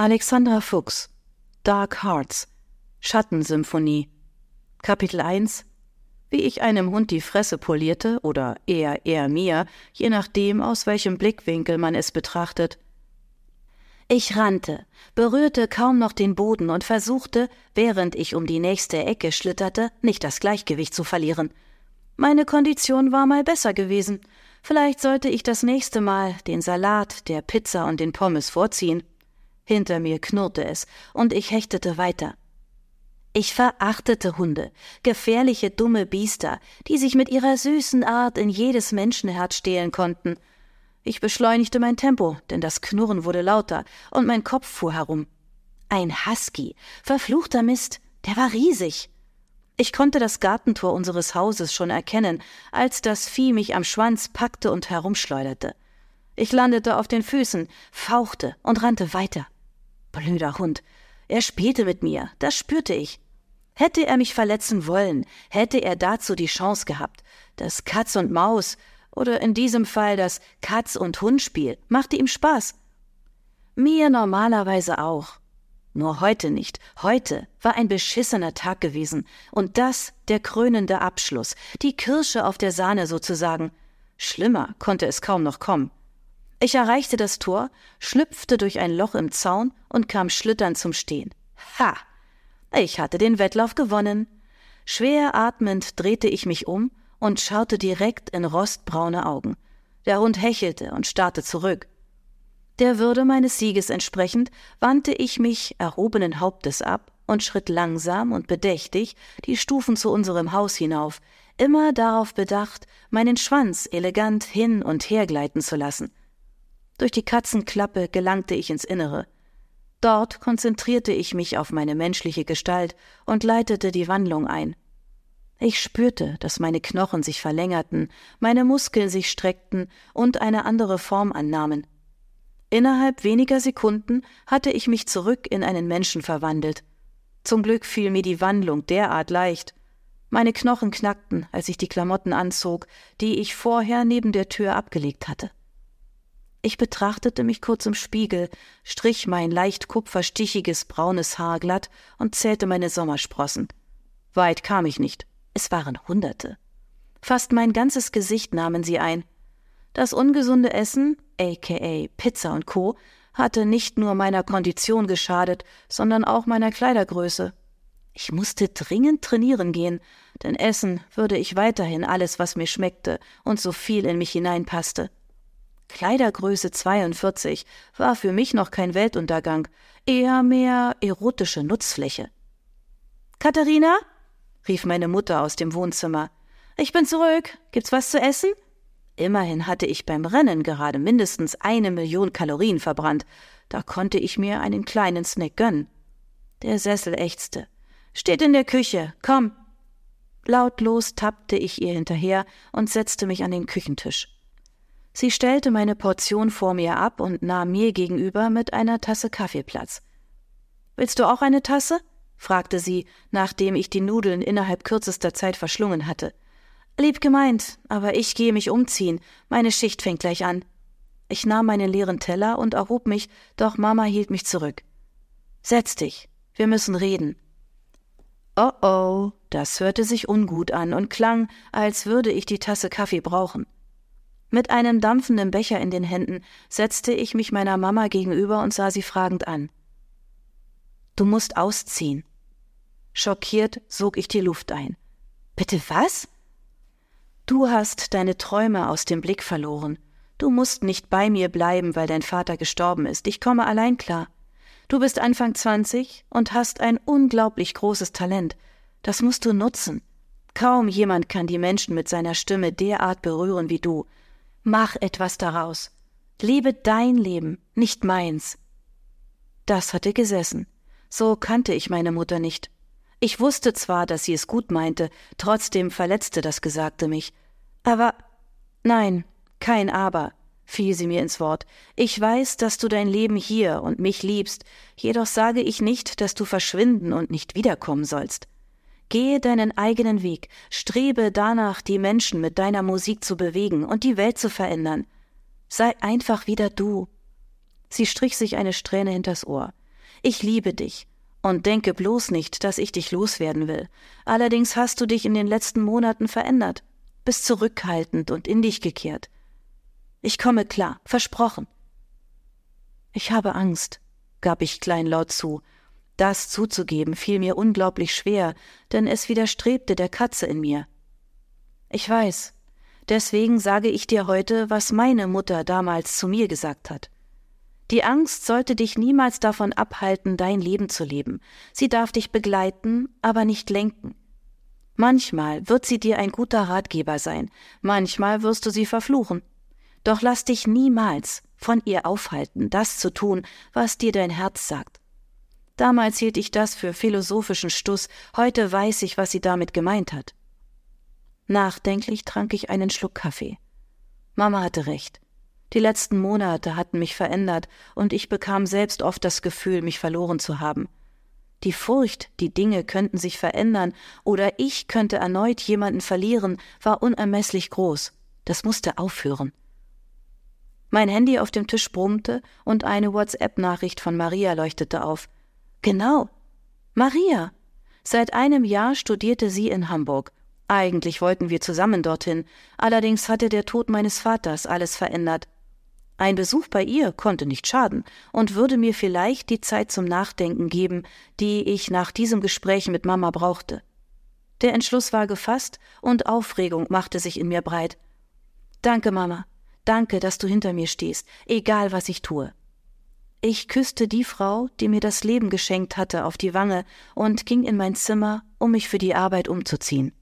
Alexandra Fuchs Dark Hearts Schattensymphonie Kapitel 1 Wie ich einem Hund die Fresse polierte oder eher er mir, je nachdem, aus welchem Blickwinkel man es betrachtet. Ich rannte, berührte kaum noch den Boden und versuchte, während ich um die nächste Ecke schlitterte, nicht das Gleichgewicht zu verlieren. Meine Kondition war mal besser gewesen. Vielleicht sollte ich das nächste Mal den Salat, der Pizza und den Pommes vorziehen. Hinter mir knurrte es, und ich hechtete weiter. Ich verachtete Hunde, gefährliche dumme Biester, die sich mit ihrer süßen Art in jedes Menschenherz stehlen konnten. Ich beschleunigte mein Tempo, denn das Knurren wurde lauter, und mein Kopf fuhr herum. Ein Husky, verfluchter Mist, der war riesig. Ich konnte das Gartentor unseres Hauses schon erkennen, als das Vieh mich am Schwanz packte und herumschleuderte. Ich landete auf den Füßen, fauchte und rannte weiter. Blöder Hund. Er spielte mit mir, das spürte ich. Hätte er mich verletzen wollen, hätte er dazu die Chance gehabt. Das Katz und Maus oder in diesem Fall das Katz und Hund Spiel machte ihm Spaß. Mir normalerweise auch. Nur heute nicht. Heute war ein beschissener Tag gewesen. Und das der krönende Abschluss, die Kirsche auf der Sahne sozusagen. Schlimmer konnte es kaum noch kommen. Ich erreichte das Tor, schlüpfte durch ein Loch im Zaun und kam schlitternd zum Stehen. Ha! Ich hatte den Wettlauf gewonnen. Schwer atmend drehte ich mich um und schaute direkt in rostbraune Augen. Der Hund hechelte und starrte zurück. Der Würde meines Sieges entsprechend wandte ich mich erhobenen Hauptes ab und schritt langsam und bedächtig die Stufen zu unserem Haus hinauf, immer darauf bedacht, meinen Schwanz elegant hin und her gleiten zu lassen. Durch die Katzenklappe gelangte ich ins Innere. Dort konzentrierte ich mich auf meine menschliche Gestalt und leitete die Wandlung ein. Ich spürte, dass meine Knochen sich verlängerten, meine Muskeln sich streckten und eine andere Form annahmen. Innerhalb weniger Sekunden hatte ich mich zurück in einen Menschen verwandelt. Zum Glück fiel mir die Wandlung derart leicht. Meine Knochen knackten, als ich die Klamotten anzog, die ich vorher neben der Tür abgelegt hatte. Ich betrachtete mich kurz im Spiegel, strich mein leicht kupferstichiges braunes Haar glatt und zählte meine Sommersprossen. Weit kam ich nicht. Es waren Hunderte. Fast mein ganzes Gesicht nahmen sie ein. Das ungesunde Essen, aka Pizza und Co., hatte nicht nur meiner Kondition geschadet, sondern auch meiner Kleidergröße. Ich musste dringend trainieren gehen, denn essen würde ich weiterhin alles, was mir schmeckte und so viel in mich hineinpasste. Kleidergröße 42 war für mich noch kein Weltuntergang, eher mehr erotische Nutzfläche. Katharina? rief meine Mutter aus dem Wohnzimmer. Ich bin zurück. Gibt's was zu essen? Immerhin hatte ich beim Rennen gerade mindestens eine Million Kalorien verbrannt. Da konnte ich mir einen kleinen Snack gönnen. Der Sessel ächzte. Steht in der Küche. Komm. Lautlos tappte ich ihr hinterher und setzte mich an den Küchentisch. Sie stellte meine Portion vor mir ab und nahm mir gegenüber mit einer Tasse Kaffee Platz. Willst du auch eine Tasse? fragte sie, nachdem ich die Nudeln innerhalb kürzester Zeit verschlungen hatte. Lieb gemeint, aber ich gehe mich umziehen. Meine Schicht fängt gleich an. Ich nahm meinen leeren Teller und erhob mich, doch Mama hielt mich zurück. Setz dich, wir müssen reden. Oh oh, das hörte sich ungut an und klang, als würde ich die Tasse Kaffee brauchen. Mit einem dampfenden Becher in den Händen setzte ich mich meiner Mama gegenüber und sah sie fragend an. Du musst ausziehen. Schockiert sog ich die Luft ein. Bitte was? Du hast deine Träume aus dem Blick verloren. Du musst nicht bei mir bleiben, weil dein Vater gestorben ist. Ich komme allein klar. Du bist Anfang zwanzig und hast ein unglaublich großes Talent. Das musst du nutzen. Kaum jemand kann die Menschen mit seiner Stimme derart berühren wie du. Mach etwas daraus. Lebe dein Leben, nicht meins. Das hatte gesessen. So kannte ich meine Mutter nicht. Ich wusste zwar, dass sie es gut meinte, trotzdem verletzte das Gesagte mich. Aber nein, kein Aber, fiel sie mir ins Wort. Ich weiß, dass du dein Leben hier und mich liebst, jedoch sage ich nicht, dass du verschwinden und nicht wiederkommen sollst. Gehe deinen eigenen Weg, strebe danach, die Menschen mit deiner Musik zu bewegen und die Welt zu verändern. Sei einfach wieder du. Sie strich sich eine Strähne hinters Ohr. Ich liebe dich. Und denke bloß nicht, dass ich dich loswerden will. Allerdings hast du dich in den letzten Monaten verändert, bist zurückhaltend und in dich gekehrt. Ich komme klar, versprochen. Ich habe Angst, gab ich kleinlaut zu. Das zuzugeben fiel mir unglaublich schwer, denn es widerstrebte der Katze in mir. Ich weiß, deswegen sage ich dir heute, was meine Mutter damals zu mir gesagt hat. Die Angst sollte dich niemals davon abhalten, dein Leben zu leben. Sie darf dich begleiten, aber nicht lenken. Manchmal wird sie dir ein guter Ratgeber sein, manchmal wirst du sie verfluchen. Doch lass dich niemals von ihr aufhalten, das zu tun, was dir dein Herz sagt. Damals hielt ich das für philosophischen Stuss, heute weiß ich, was sie damit gemeint hat. Nachdenklich trank ich einen Schluck Kaffee. Mama hatte recht. Die letzten Monate hatten mich verändert, und ich bekam selbst oft das Gefühl, mich verloren zu haben. Die Furcht, die Dinge könnten sich verändern oder ich könnte erneut jemanden verlieren, war unermesslich groß. Das musste aufhören. Mein Handy auf dem Tisch brummte und eine WhatsApp-Nachricht von Maria leuchtete auf. Genau. Maria. Seit einem Jahr studierte sie in Hamburg. Eigentlich wollten wir zusammen dorthin, allerdings hatte der Tod meines Vaters alles verändert. Ein Besuch bei ihr konnte nicht schaden und würde mir vielleicht die Zeit zum Nachdenken geben, die ich nach diesem Gespräch mit Mama brauchte. Der Entschluss war gefasst und Aufregung machte sich in mir breit. Danke, Mama. Danke, dass du hinter mir stehst, egal was ich tue. Ich küsste die Frau, die mir das Leben geschenkt hatte, auf die Wange und ging in mein Zimmer, um mich für die Arbeit umzuziehen.